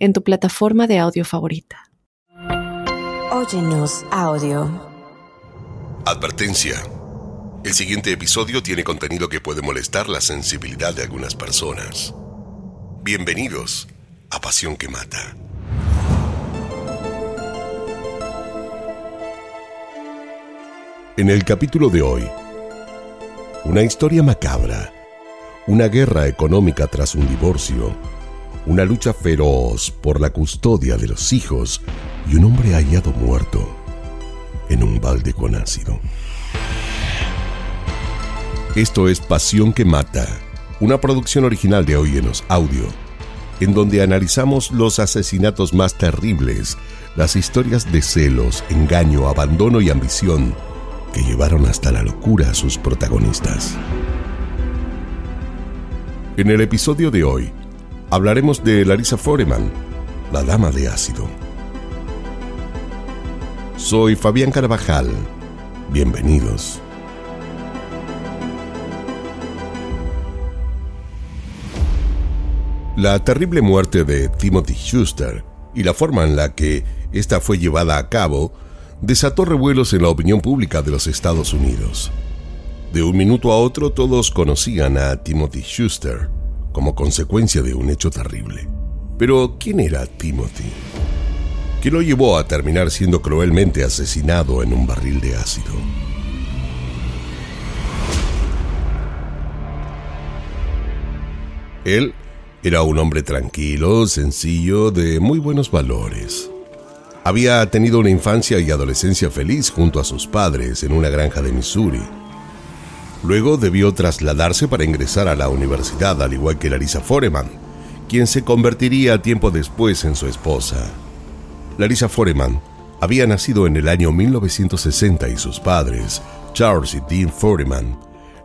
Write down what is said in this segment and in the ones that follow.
en tu plataforma de audio favorita. Óyenos audio. Advertencia. El siguiente episodio tiene contenido que puede molestar la sensibilidad de algunas personas. Bienvenidos a Pasión que Mata. En el capítulo de hoy, una historia macabra, una guerra económica tras un divorcio, una lucha feroz por la custodia de los hijos y un hombre hallado muerto en un balde con ácido. Esto es Pasión que Mata, una producción original de Oyenos Audio, en donde analizamos los asesinatos más terribles, las historias de celos, engaño, abandono y ambición que llevaron hasta la locura a sus protagonistas. En el episodio de hoy, hablaremos de Larissa Foreman, la dama de ácido. Soy Fabián Carvajal. Bienvenidos. La terrible muerte de Timothy Schuster y la forma en la que esta fue llevada a cabo desató revuelos en la opinión pública de los Estados Unidos. De un minuto a otro todos conocían a Timothy Schuster como consecuencia de un hecho terrible. Pero, ¿quién era Timothy? ¿Qué lo llevó a terminar siendo cruelmente asesinado en un barril de ácido? Él era un hombre tranquilo, sencillo, de muy buenos valores. Había tenido una infancia y adolescencia feliz junto a sus padres en una granja de Missouri Luego debió trasladarse para ingresar a la universidad, al igual que Larissa Foreman, quien se convertiría tiempo después en su esposa. Larissa Foreman había nacido en el año 1960 y sus padres, Charles y Dean Foreman,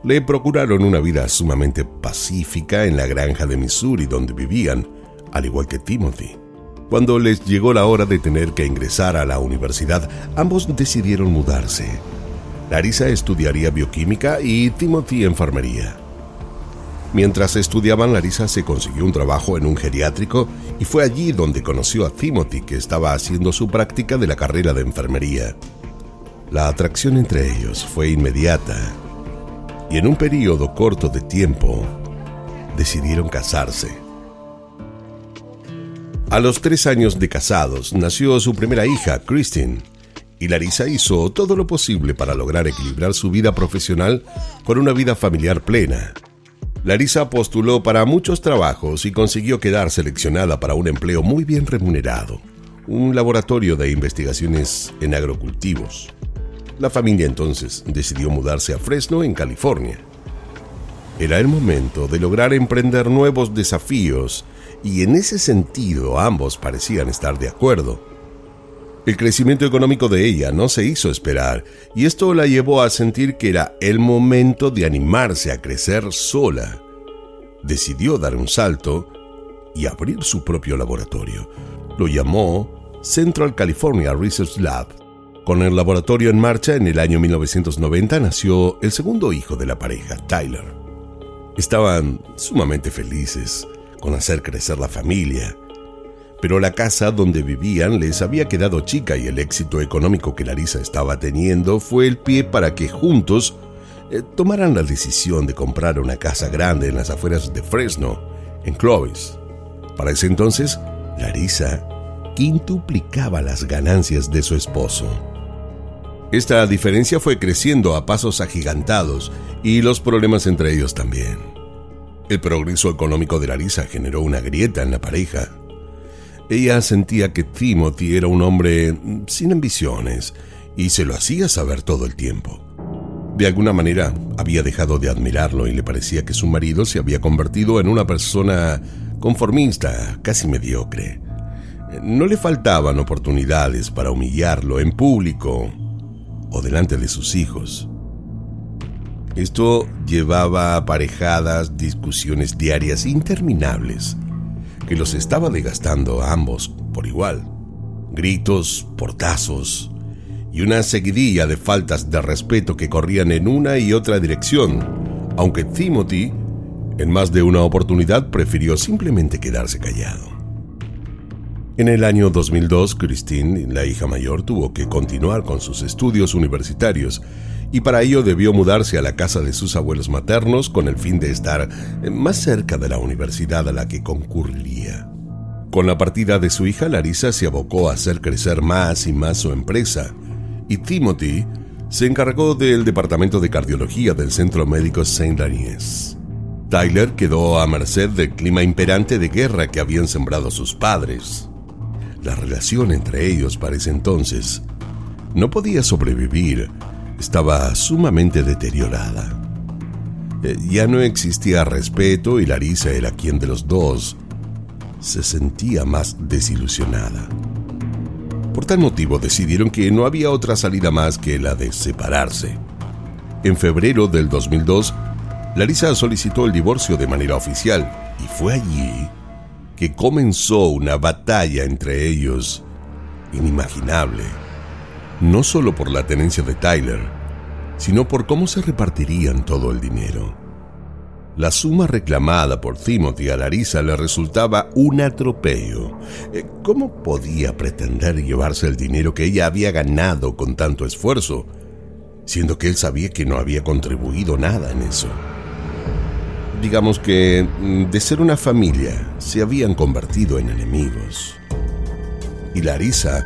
le procuraron una vida sumamente pacífica en la granja de Missouri donde vivían, al igual que Timothy. Cuando les llegó la hora de tener que ingresar a la universidad, ambos decidieron mudarse. Larissa estudiaría bioquímica y Timothy enfermería. Mientras estudiaban, Larissa se consiguió un trabajo en un geriátrico y fue allí donde conoció a Timothy, que estaba haciendo su práctica de la carrera de enfermería. La atracción entre ellos fue inmediata y en un periodo corto de tiempo decidieron casarse. A los tres años de casados nació su primera hija, Christine, y Larissa hizo todo lo posible para lograr equilibrar su vida profesional con una vida familiar plena. Larissa postuló para muchos trabajos y consiguió quedar seleccionada para un empleo muy bien remunerado, un laboratorio de investigaciones en agrocultivos. La familia entonces decidió mudarse a Fresno, en California. Era el momento de lograr emprender nuevos desafíos y en ese sentido ambos parecían estar de acuerdo. El crecimiento económico de ella no se hizo esperar y esto la llevó a sentir que era el momento de animarse a crecer sola. Decidió dar un salto y abrir su propio laboratorio. Lo llamó Central California Research Lab. Con el laboratorio en marcha en el año 1990 nació el segundo hijo de la pareja, Tyler. Estaban sumamente felices con hacer crecer la familia pero la casa donde vivían les había quedado chica y el éxito económico que Larissa estaba teniendo fue el pie para que juntos eh, tomaran la decisión de comprar una casa grande en las afueras de Fresno, en Clovis. Para ese entonces, Larissa quintuplicaba las ganancias de su esposo. Esta diferencia fue creciendo a pasos agigantados y los problemas entre ellos también. El progreso económico de Larissa generó una grieta en la pareja ella sentía que Timothy era un hombre sin ambiciones y se lo hacía saber todo el tiempo. De alguna manera había dejado de admirarlo y le parecía que su marido se había convertido en una persona conformista, casi mediocre. No le faltaban oportunidades para humillarlo en público o delante de sus hijos. Esto llevaba aparejadas discusiones diarias interminables que los estaba desgastando a ambos por igual. Gritos, portazos y una seguidilla de faltas de respeto que corrían en una y otra dirección, aunque Timothy en más de una oportunidad prefirió simplemente quedarse callado. En el año 2002, Christine, la hija mayor, tuvo que continuar con sus estudios universitarios y para ello debió mudarse a la casa de sus abuelos maternos con el fin de estar más cerca de la universidad a la que concurriría. Con la partida de su hija, Larissa se abocó a hacer crecer más y más su empresa, y Timothy se encargó del departamento de cardiología del Centro Médico Saint Denis. Tyler quedó a merced del clima imperante de guerra que habían sembrado sus padres. La relación entre ellos para ese entonces no podía sobrevivir estaba sumamente deteriorada. Eh, ya no existía respeto y Larisa era quien de los dos se sentía más desilusionada. Por tal motivo decidieron que no había otra salida más que la de separarse. En febrero del 2002, Larisa solicitó el divorcio de manera oficial y fue allí que comenzó una batalla entre ellos inimaginable no solo por la tenencia de Tyler, sino por cómo se repartirían todo el dinero. La suma reclamada por Timothy a Larissa le resultaba un atropello. Eh, ¿Cómo podía pretender llevarse el dinero que ella había ganado con tanto esfuerzo, siendo que él sabía que no había contribuido nada en eso? Digamos que mm, de ser una familia se habían convertido en enemigos. Y Larissa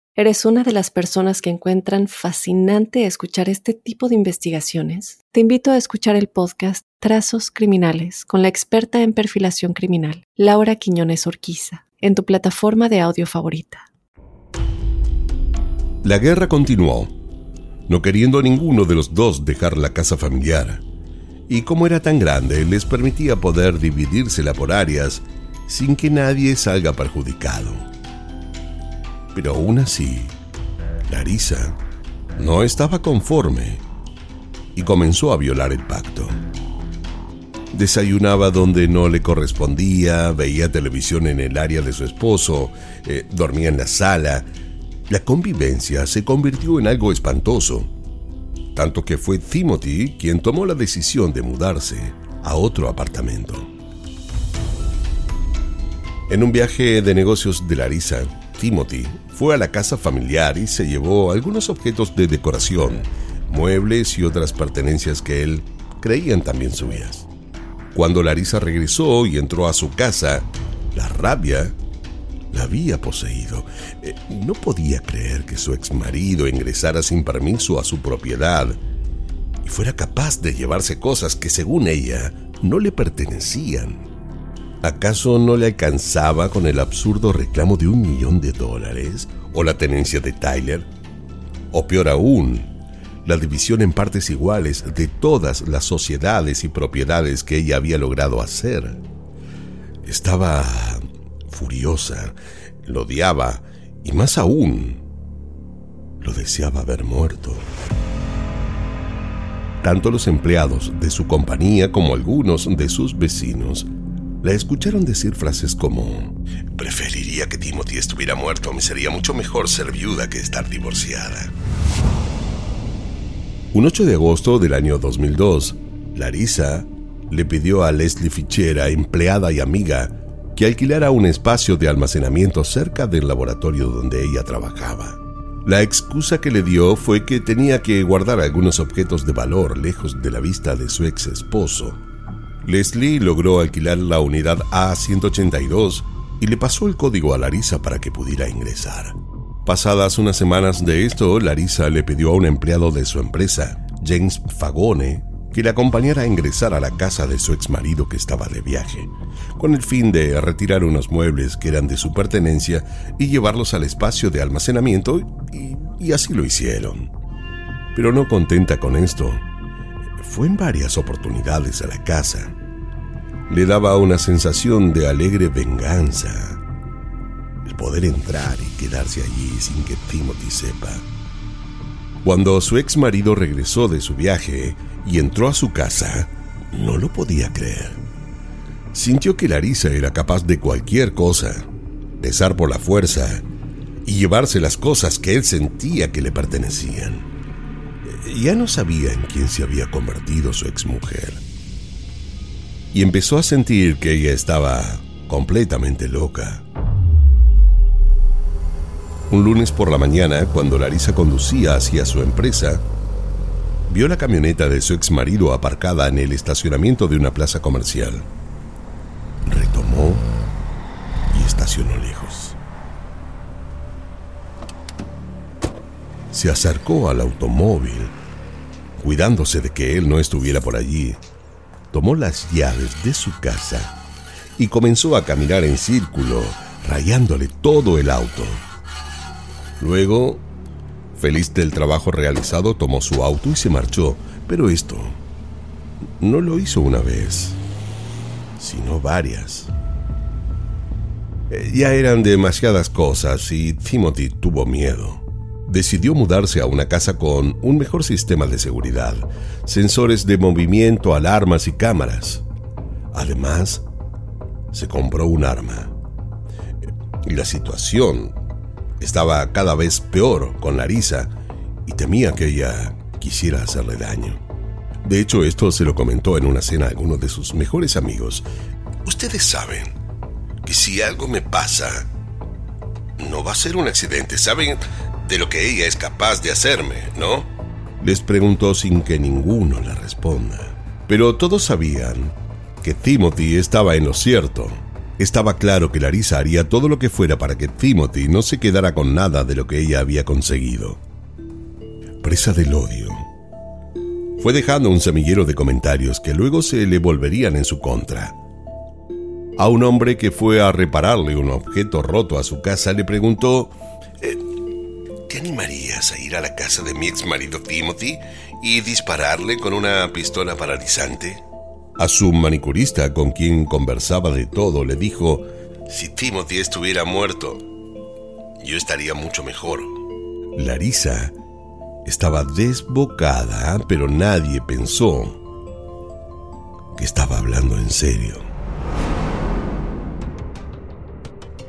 ¿Eres una de las personas que encuentran fascinante escuchar este tipo de investigaciones? Te invito a escuchar el podcast Trazos Criminales con la experta en perfilación criminal, Laura Quiñones Orquiza, en tu plataforma de audio favorita. La guerra continuó, no queriendo a ninguno de los dos dejar la casa familiar. Y como era tan grande, les permitía poder dividírsela por áreas sin que nadie salga perjudicado. Pero aún así, Larisa no estaba conforme y comenzó a violar el pacto. Desayunaba donde no le correspondía, veía televisión en el área de su esposo, eh, dormía en la sala. La convivencia se convirtió en algo espantoso, tanto que fue Timothy quien tomó la decisión de mudarse a otro apartamento. En un viaje de negocios de Larisa, Timothy fue a la casa familiar y se llevó algunos objetos de decoración, muebles y otras pertenencias que él creían también suyas. Cuando Larisa regresó y entró a su casa, la rabia la había poseído. Eh, no podía creer que su ex marido ingresara sin permiso a su propiedad y fuera capaz de llevarse cosas que según ella no le pertenecían. ¿Acaso no le alcanzaba con el absurdo reclamo de un millón de dólares o la tenencia de Tyler? O peor aún, la división en partes iguales de todas las sociedades y propiedades que ella había logrado hacer. Estaba furiosa, lo odiaba y más aún, lo deseaba ver muerto. Tanto los empleados de su compañía como algunos de sus vecinos la escucharon decir frases como, preferiría que Timothy estuviera muerto, me sería mucho mejor ser viuda que estar divorciada. Un 8 de agosto del año 2002, Larissa le pidió a Leslie Fichera, empleada y amiga, que alquilara un espacio de almacenamiento cerca del laboratorio donde ella trabajaba. La excusa que le dio fue que tenía que guardar algunos objetos de valor lejos de la vista de su ex esposo. Leslie logró alquilar la unidad A182 y le pasó el código a Larisa para que pudiera ingresar. Pasadas unas semanas de esto, Larisa le pidió a un empleado de su empresa James Fagone, que le acompañara a ingresar a la casa de su ex marido que estaba de viaje, con el fin de retirar unos muebles que eran de su pertenencia y llevarlos al espacio de almacenamiento y, y así lo hicieron. Pero no contenta con esto, fue en varias oportunidades a la casa. Le daba una sensación de alegre venganza. El poder entrar y quedarse allí sin que Timothy sepa. Cuando su ex marido regresó de su viaje y entró a su casa, no lo podía creer. Sintió que Larisa era capaz de cualquier cosa, besar por la fuerza y llevarse las cosas que él sentía que le pertenecían. Ya no sabía en quién se había convertido su exmujer. Y empezó a sentir que ella estaba completamente loca. Un lunes por la mañana, cuando Larisa conducía hacia su empresa, vio la camioneta de su ex marido aparcada en el estacionamiento de una plaza comercial. Retomó y estacionó lejos. Se acercó al automóvil, cuidándose de que él no estuviera por allí. Tomó las llaves de su casa y comenzó a caminar en círculo, rayándole todo el auto. Luego, feliz del trabajo realizado, tomó su auto y se marchó. Pero esto no lo hizo una vez, sino varias. Eh, ya eran demasiadas cosas y Timothy tuvo miedo. Decidió mudarse a una casa con un mejor sistema de seguridad, sensores de movimiento, alarmas y cámaras. Además, se compró un arma. Y la situación estaba cada vez peor con Larisa y temía que ella quisiera hacerle daño. De hecho, esto se lo comentó en una cena a alguno de sus mejores amigos. Ustedes saben que si algo me pasa, no va a ser un accidente. Saben de lo que ella es capaz de hacerme, ¿no? Les preguntó sin que ninguno le responda. Pero todos sabían que Timothy estaba en lo cierto. Estaba claro que Larisa haría todo lo que fuera para que Timothy no se quedara con nada de lo que ella había conseguido. Presa del odio, fue dejando un semillero de comentarios que luego se le volverían en su contra. A un hombre que fue a repararle un objeto roto a su casa le preguntó, ir a la casa de mi ex marido Timothy y dispararle con una pistola paralizante? A su manicurista, con quien conversaba de todo, le dijo, si Timothy estuviera muerto, yo estaría mucho mejor. Larisa estaba desbocada, pero nadie pensó que estaba hablando en serio.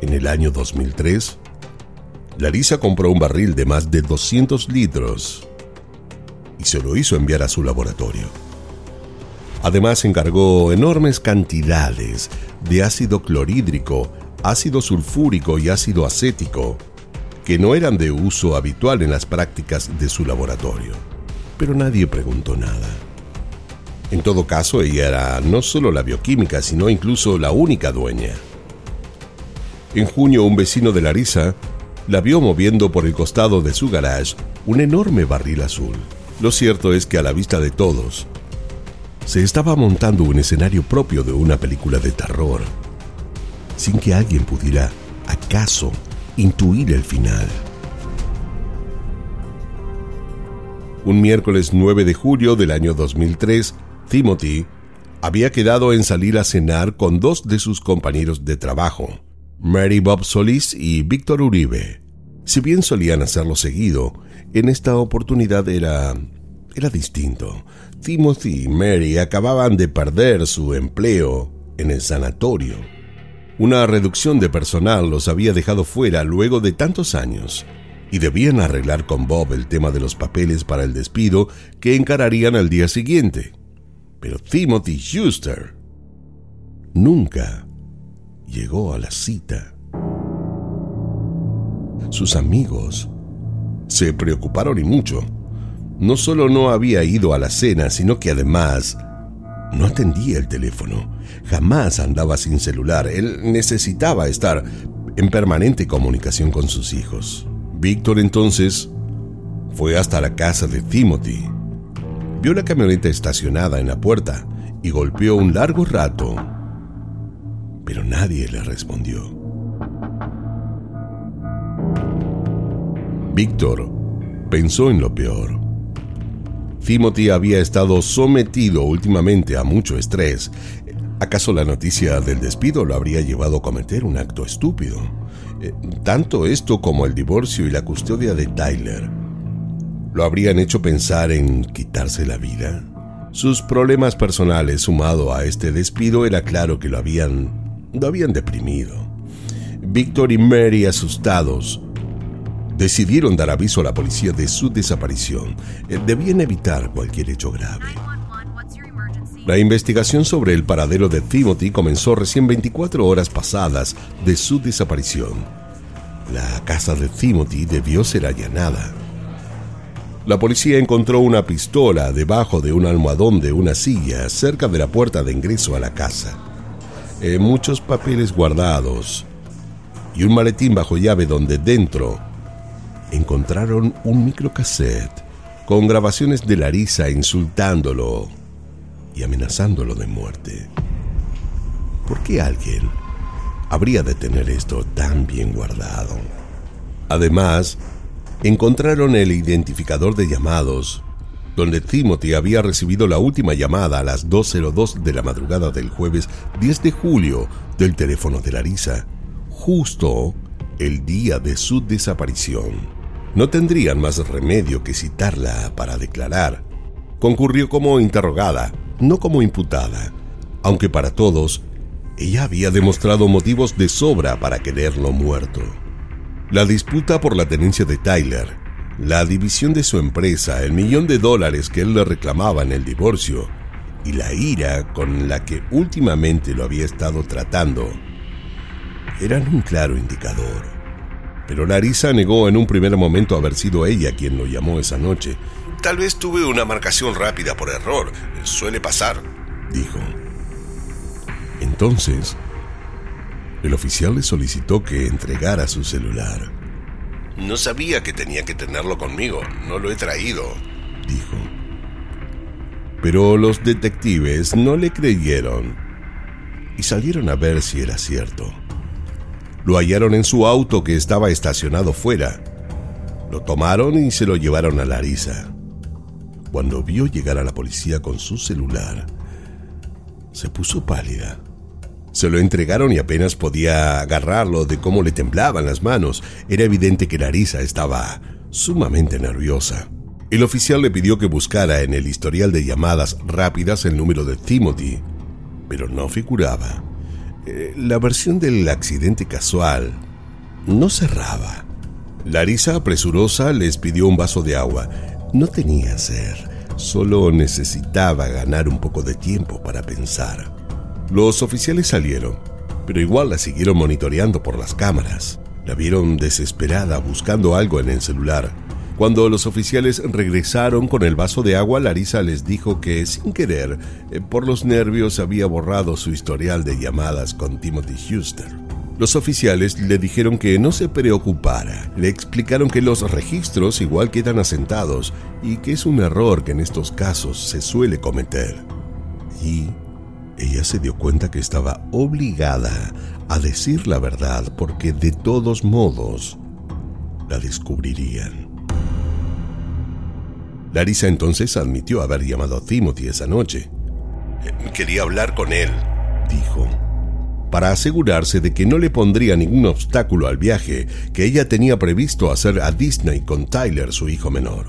En el año 2003, Larisa compró un barril de más de 200 litros y se lo hizo enviar a su laboratorio. Además encargó enormes cantidades de ácido clorhídrico, ácido sulfúrico y ácido acético, que no eran de uso habitual en las prácticas de su laboratorio. Pero nadie preguntó nada. En todo caso, ella era no solo la bioquímica, sino incluso la única dueña. En junio, un vecino de Larisa la vio moviendo por el costado de su garage un enorme barril azul. Lo cierto es que a la vista de todos, se estaba montando un escenario propio de una película de terror, sin que alguien pudiera, acaso, intuir el final. Un miércoles 9 de julio del año 2003, Timothy había quedado en salir a cenar con dos de sus compañeros de trabajo, Mary Bob Solís y Víctor Uribe. Si bien solían hacerlo seguido, en esta oportunidad era era distinto. Timothy y Mary acababan de perder su empleo en el sanatorio. Una reducción de personal los había dejado fuera luego de tantos años y debían arreglar con Bob el tema de los papeles para el despido que encararían al día siguiente. Pero Timothy Schuster nunca llegó a la cita. Sus amigos se preocuparon y mucho no solo no había ido a la cena, sino que además no atendía el teléfono. Jamás andaba sin celular. Él necesitaba estar en permanente comunicación con sus hijos. Víctor entonces fue hasta la casa de Timothy, vio la camioneta estacionada en la puerta y golpeó un largo rato, pero nadie le respondió. Víctor pensó en lo peor. Timothy había estado sometido últimamente a mucho estrés. ¿Acaso la noticia del despido lo habría llevado a cometer un acto estúpido? Eh, tanto esto como el divorcio y la custodia de Tyler lo habrían hecho pensar en quitarse la vida. Sus problemas personales sumado a este despido era claro que lo habían lo habían deprimido. Víctor y Mary asustados decidieron dar aviso a la policía de su desaparición. Eh, debían evitar cualquier hecho grave. La investigación sobre el paradero de Timothy comenzó recién 24 horas pasadas de su desaparición. La casa de Timothy debió ser allanada. La policía encontró una pistola debajo de un almohadón de una silla cerca de la puerta de ingreso a la casa. Eh, muchos papeles guardados y un maletín bajo llave donde dentro encontraron un microcassette con grabaciones de Larisa insultándolo y amenazándolo de muerte. ¿Por qué alguien habría de tener esto tan bien guardado? Además, encontraron el identificador de llamados, donde Timothy había recibido la última llamada a las 2.02 de la madrugada del jueves 10 de julio del teléfono de Larisa, justo el día de su desaparición no tendrían más remedio que citarla para declarar. Concurrió como interrogada, no como imputada, aunque para todos ella había demostrado motivos de sobra para quererlo muerto. La disputa por la tenencia de Tyler, la división de su empresa, el millón de dólares que él le reclamaba en el divorcio y la ira con la que últimamente lo había estado tratando eran un claro indicador pero Larisa negó en un primer momento haber sido ella quien lo llamó esa noche. Tal vez tuve una marcación rápida por error. Suele pasar, dijo. Entonces, el oficial le solicitó que entregara su celular. No sabía que tenía que tenerlo conmigo. No lo he traído, dijo. Pero los detectives no le creyeron y salieron a ver si era cierto. Lo hallaron en su auto que estaba estacionado fuera. Lo tomaron y se lo llevaron a Larisa. Cuando vio llegar a la policía con su celular, se puso pálida. Se lo entregaron y apenas podía agarrarlo de cómo le temblaban las manos. Era evidente que Larisa estaba sumamente nerviosa. El oficial le pidió que buscara en el historial de llamadas rápidas el número de Timothy, pero no figuraba. Eh, la versión del accidente casual no cerraba. Larisa, apresurosa, les pidió un vaso de agua. No tenía sed, solo necesitaba ganar un poco de tiempo para pensar. Los oficiales salieron, pero igual la siguieron monitoreando por las cámaras. La vieron desesperada buscando algo en el celular. Cuando los oficiales regresaron con el vaso de agua, Larisa les dijo que, sin querer, eh, por los nervios había borrado su historial de llamadas con Timothy Huster. Los oficiales le dijeron que no se preocupara, le explicaron que los registros igual quedan asentados y que es un error que en estos casos se suele cometer. Y ella se dio cuenta que estaba obligada a decir la verdad porque de todos modos la descubrirían. Larisa entonces admitió haber llamado a Timothy esa noche. Quería hablar con él, dijo, para asegurarse de que no le pondría ningún obstáculo al viaje que ella tenía previsto hacer a Disney con Tyler, su hijo menor.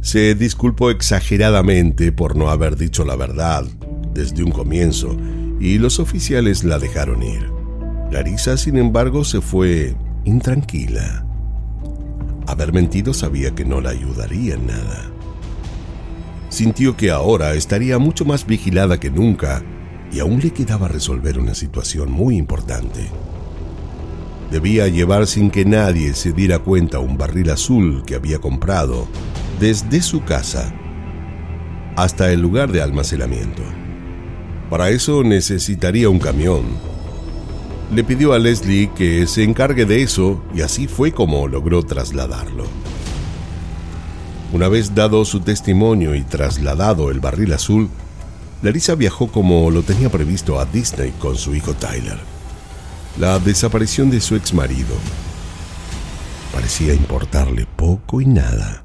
Se disculpó exageradamente por no haber dicho la verdad desde un comienzo y los oficiales la dejaron ir. Larisa, sin embargo, se fue intranquila. Haber mentido sabía que no la ayudaría en nada. Sintió que ahora estaría mucho más vigilada que nunca y aún le quedaba resolver una situación muy importante. Debía llevar sin que nadie se diera cuenta un barril azul que había comprado desde su casa hasta el lugar de almacenamiento. Para eso necesitaría un camión le pidió a Leslie que se encargue de eso y así fue como logró trasladarlo. Una vez dado su testimonio y trasladado el barril azul, Larissa viajó como lo tenía previsto a Disney con su hijo Tyler. La desaparición de su ex marido parecía importarle poco y nada.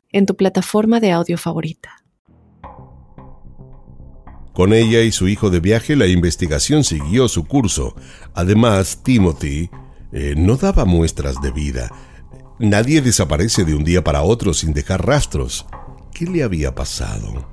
en tu plataforma de audio favorita. Con ella y su hijo de viaje, la investigación siguió su curso. Además, Timothy eh, no daba muestras de vida. Nadie desaparece de un día para otro sin dejar rastros. ¿Qué le había pasado?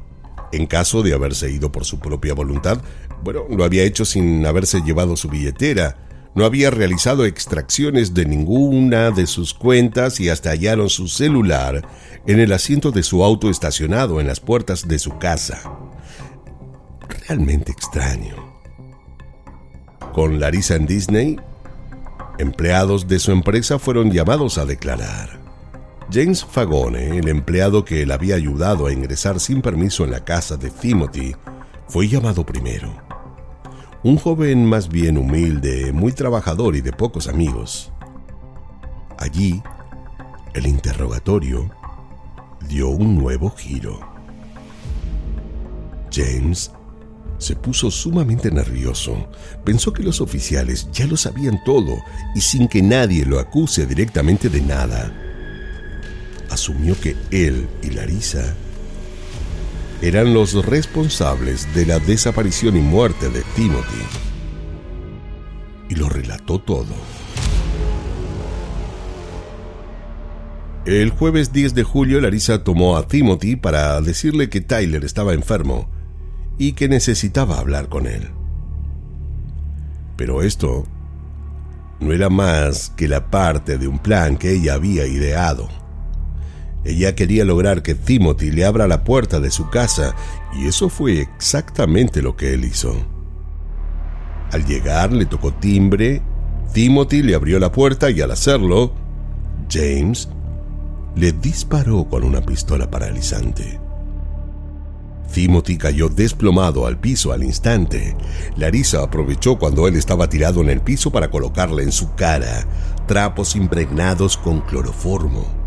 En caso de haberse ido por su propia voluntad, bueno, lo había hecho sin haberse llevado su billetera no había realizado extracciones de ninguna de sus cuentas y hasta hallaron su celular en el asiento de su auto estacionado en las puertas de su casa. Realmente extraño. Con Larissa en Disney, empleados de su empresa fueron llamados a declarar. James Fagone, el empleado que le había ayudado a ingresar sin permiso en la casa de Timothy, fue llamado primero un joven más bien humilde, muy trabajador y de pocos amigos. Allí, el interrogatorio dio un nuevo giro. James se puso sumamente nervioso. Pensó que los oficiales ya lo sabían todo y sin que nadie lo acuse directamente de nada. Asumió que él y Larissa eran los responsables de la desaparición y muerte de Timothy. Y lo relató todo. El jueves 10 de julio, Larissa tomó a Timothy para decirle que Tyler estaba enfermo y que necesitaba hablar con él. Pero esto no era más que la parte de un plan que ella había ideado. Ella quería lograr que Timothy le abra la puerta de su casa y eso fue exactamente lo que él hizo. Al llegar le tocó timbre, Timothy le abrió la puerta y al hacerlo, James le disparó con una pistola paralizante. Timothy cayó desplomado al piso al instante. Larissa aprovechó cuando él estaba tirado en el piso para colocarle en su cara trapos impregnados con cloroformo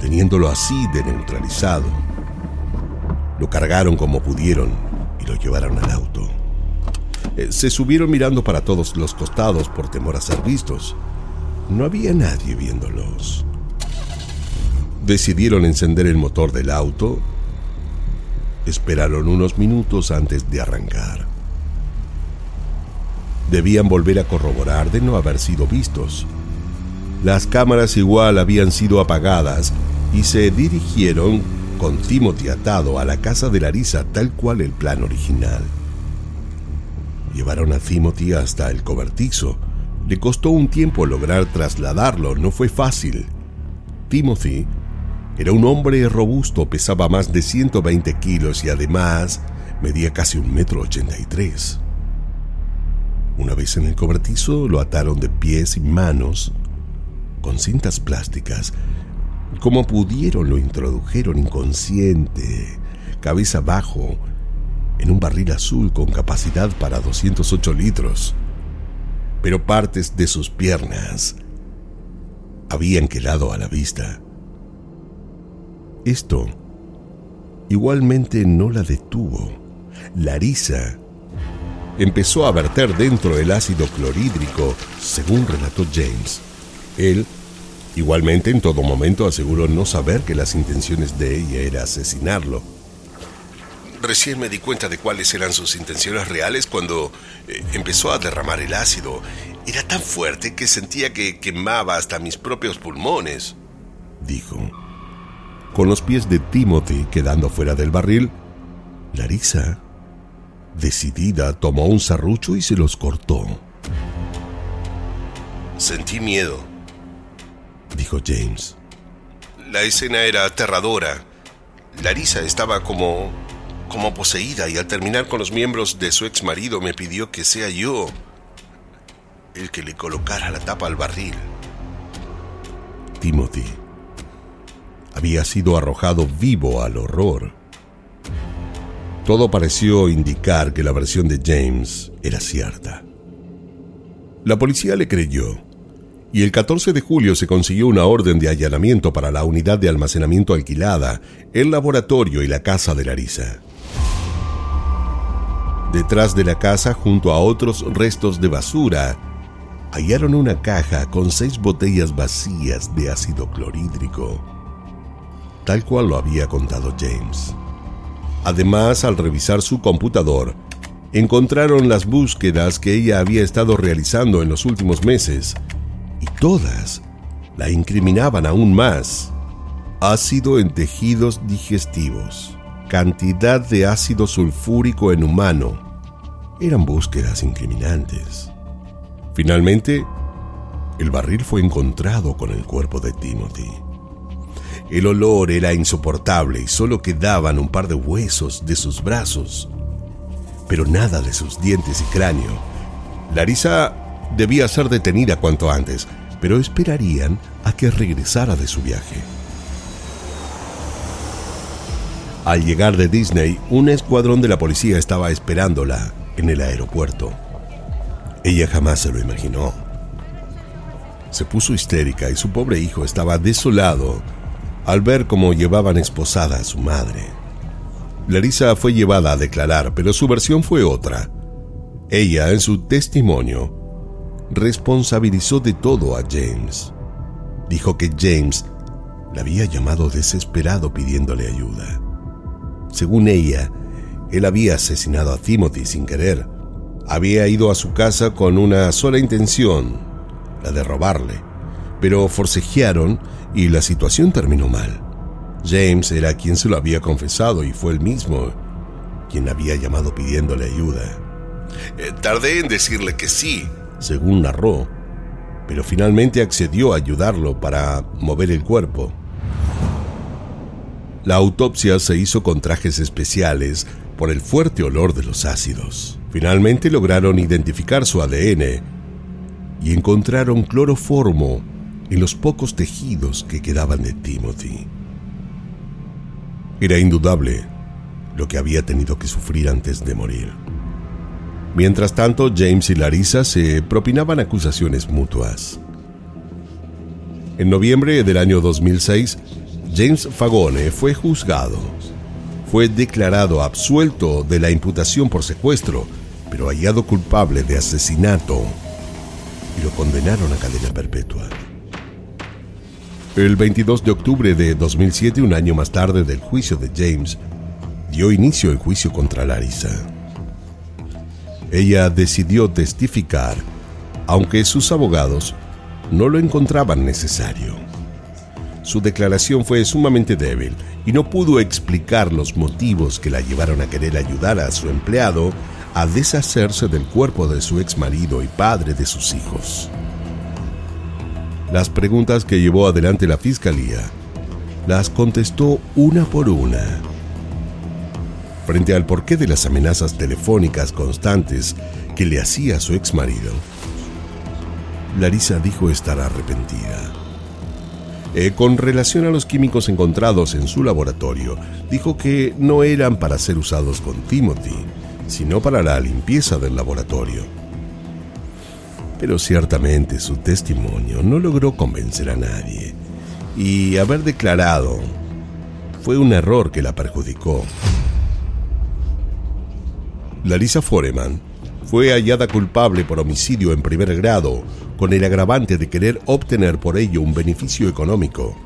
teniéndolo así de neutralizado. Lo cargaron como pudieron y lo llevaron al auto. Eh, se subieron mirando para todos los costados por temor a ser vistos. No había nadie viéndolos. Decidieron encender el motor del auto. Esperaron unos minutos antes de arrancar. Debían volver a corroborar de no haber sido vistos. Las cámaras igual habían sido apagadas y se dirigieron con Timothy atado a la casa de Larissa tal cual el plan original. Llevaron a Timothy hasta el cobertizo. Le costó un tiempo lograr trasladarlo, no fue fácil. Timothy era un hombre robusto, pesaba más de 120 kilos y además medía casi un metro ochenta y tres. Una vez en el cobertizo lo ataron de pies y manos con cintas plásticas como pudieron lo introdujeron inconsciente, cabeza abajo, en un barril azul con capacidad para 208 litros. Pero partes de sus piernas habían quedado a la vista. Esto igualmente no la detuvo. Larisa empezó a verter dentro el ácido clorhídrico, según relató James. Él Igualmente, en todo momento aseguró no saber que las intenciones de ella era asesinarlo. Recién me di cuenta de cuáles eran sus intenciones reales cuando eh, empezó a derramar el ácido. Era tan fuerte que sentía que quemaba hasta mis propios pulmones, dijo. Con los pies de Timothy quedando fuera del barril, Larissa, decidida, tomó un serrucho y se los cortó. Sentí miedo, dijo James. La escena era aterradora. Larisa estaba como como poseída y al terminar con los miembros de su ex marido me pidió que sea yo el que le colocara la tapa al barril. Timothy había sido arrojado vivo al horror. Todo pareció indicar que la versión de James era cierta. La policía le creyó y el 14 de julio se consiguió una orden de allanamiento para la unidad de almacenamiento alquilada, el laboratorio y la casa de Larisa. Detrás de la casa, junto a otros restos de basura, hallaron una caja con seis botellas vacías de ácido clorhídrico, tal cual lo había contado James. Además, al revisar su computador, encontraron las búsquedas que ella había estado realizando en los últimos meses, y todas la incriminaban aún más. Ácido en tejidos digestivos, cantidad de ácido sulfúrico en humano. Eran búsquedas incriminantes. Finalmente, el barril fue encontrado con el cuerpo de Timothy. El olor era insoportable y solo quedaban un par de huesos de sus brazos, pero nada de sus dientes y cráneo. Larisa debía ser detenida cuanto antes, pero esperarían a que regresara de su viaje. Al llegar de Disney, un escuadrón de la policía estaba esperándola en el aeropuerto. Ella jamás se lo imaginó. Se puso histérica y su pobre hijo estaba desolado al ver cómo llevaban esposada a su madre. Larisa fue llevada a declarar, pero su versión fue otra. Ella, en su testimonio, responsabilizó de todo a James. Dijo que James la había llamado desesperado pidiéndole ayuda. Según ella, él había asesinado a Timothy sin querer había ido a su casa con una sola intención, la de robarle, pero forcejearon y la situación terminó mal. James era quien se lo había confesado y fue el mismo quien había llamado pidiéndole ayuda. Eh, tardé en decirle que sí, según narró, pero finalmente accedió a ayudarlo para mover el cuerpo. La autopsia se hizo con trajes especiales por el fuerte olor de los ácidos. Finalmente lograron identificar su ADN y encontraron cloroformo en los pocos tejidos que quedaban de Timothy. Era indudable lo que había tenido que sufrir antes de morir. Mientras tanto, James y Larissa se propinaban acusaciones mutuas. En noviembre del año 2006, James Fagone fue juzgado. Fue declarado absuelto de la imputación por secuestro pero hallado culpable de asesinato y lo condenaron a cadena perpetua. El 22 de octubre de 2007, un año más tarde del juicio de James, dio inicio el juicio contra Larissa. Ella decidió testificar, aunque sus abogados no lo encontraban necesario. Su declaración fue sumamente débil y no pudo explicar los motivos que la llevaron a querer ayudar a su empleado a deshacerse del cuerpo de su ex marido y padre de sus hijos. Las preguntas que llevó adelante la fiscalía las contestó una por una. Frente al porqué de las amenazas telefónicas constantes que le hacía su ex marido, Larisa dijo estar arrepentida. Eh, con relación a los químicos encontrados en su laboratorio, dijo que no eran para ser usados con Timothy, sino para la limpieza del laboratorio. Pero ciertamente su testimonio no logró convencer a nadie y haber declarado fue un error que la perjudicó. Larissa Foreman fue hallada culpable por homicidio en primer grado con el agravante de querer obtener por ello un beneficio económico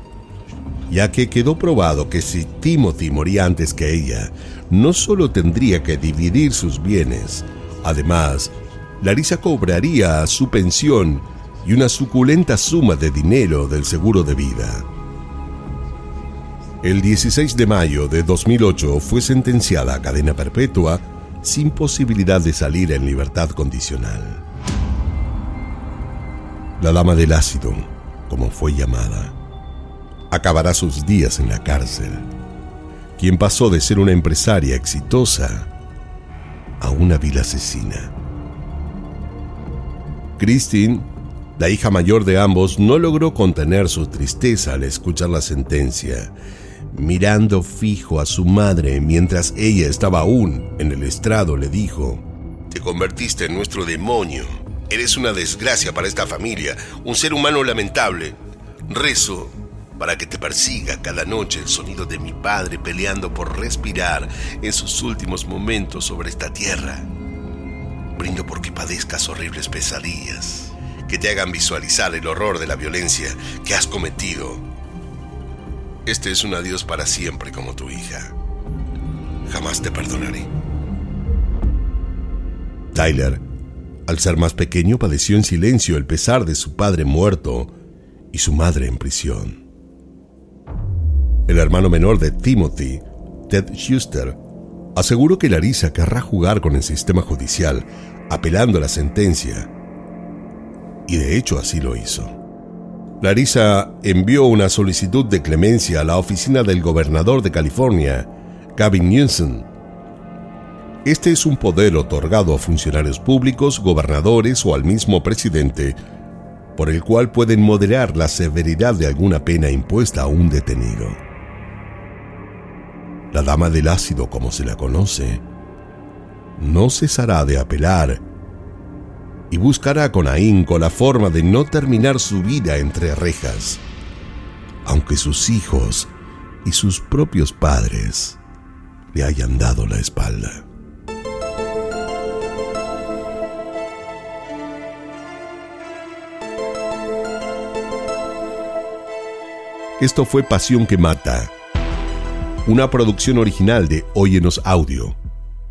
ya que quedó probado que si Timothy moría antes que ella, no solo tendría que dividir sus bienes, además, Larissa cobraría su pensión y una suculenta suma de dinero del seguro de vida. El 16 de mayo de 2008 fue sentenciada a cadena perpetua sin posibilidad de salir en libertad condicional. La dama del ácido, como fue llamada, acabará sus días en la cárcel, quien pasó de ser una empresaria exitosa a una vil asesina. Christine, la hija mayor de ambos, no logró contener su tristeza al escuchar la sentencia, mirando fijo a su madre mientras ella estaba aún en el estrado, le dijo, Te convertiste en nuestro demonio. Eres una desgracia para esta familia, un ser humano lamentable. Rezo para que te persiga cada noche el sonido de mi padre peleando por respirar en sus últimos momentos sobre esta tierra. Brindo porque padezcas horribles pesadillas que te hagan visualizar el horror de la violencia que has cometido. Este es un adiós para siempre como tu hija. Jamás te perdonaré. Tyler, al ser más pequeño, padeció en silencio el pesar de su padre muerto y su madre en prisión. El hermano menor de Timothy, Ted Schuster, aseguró que Larissa querrá jugar con el sistema judicial, apelando a la sentencia. Y de hecho así lo hizo. Larissa envió una solicitud de clemencia a la oficina del gobernador de California, Gavin Newsom. Este es un poder otorgado a funcionarios públicos, gobernadores o al mismo presidente, por el cual pueden moderar la severidad de alguna pena impuesta a un detenido la dama del ácido como se la conoce, no cesará de apelar y buscará con ahínco la forma de no terminar su vida entre rejas, aunque sus hijos y sus propios padres le hayan dado la espalda. Esto fue Pasión que Mata una producción original de Óyenos Audio.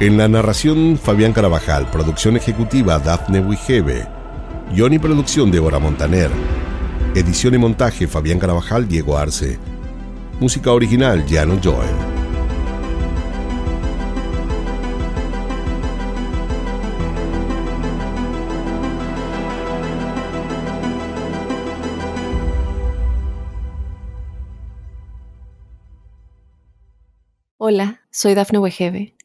En la narración, Fabián Carabajal, producción ejecutiva Daphne Wigebe, guion y producción Débora Montaner, edición y montaje Fabián Carabajal, Diego Arce, música original Jano Joel. Hola, soy Dafne Wegebe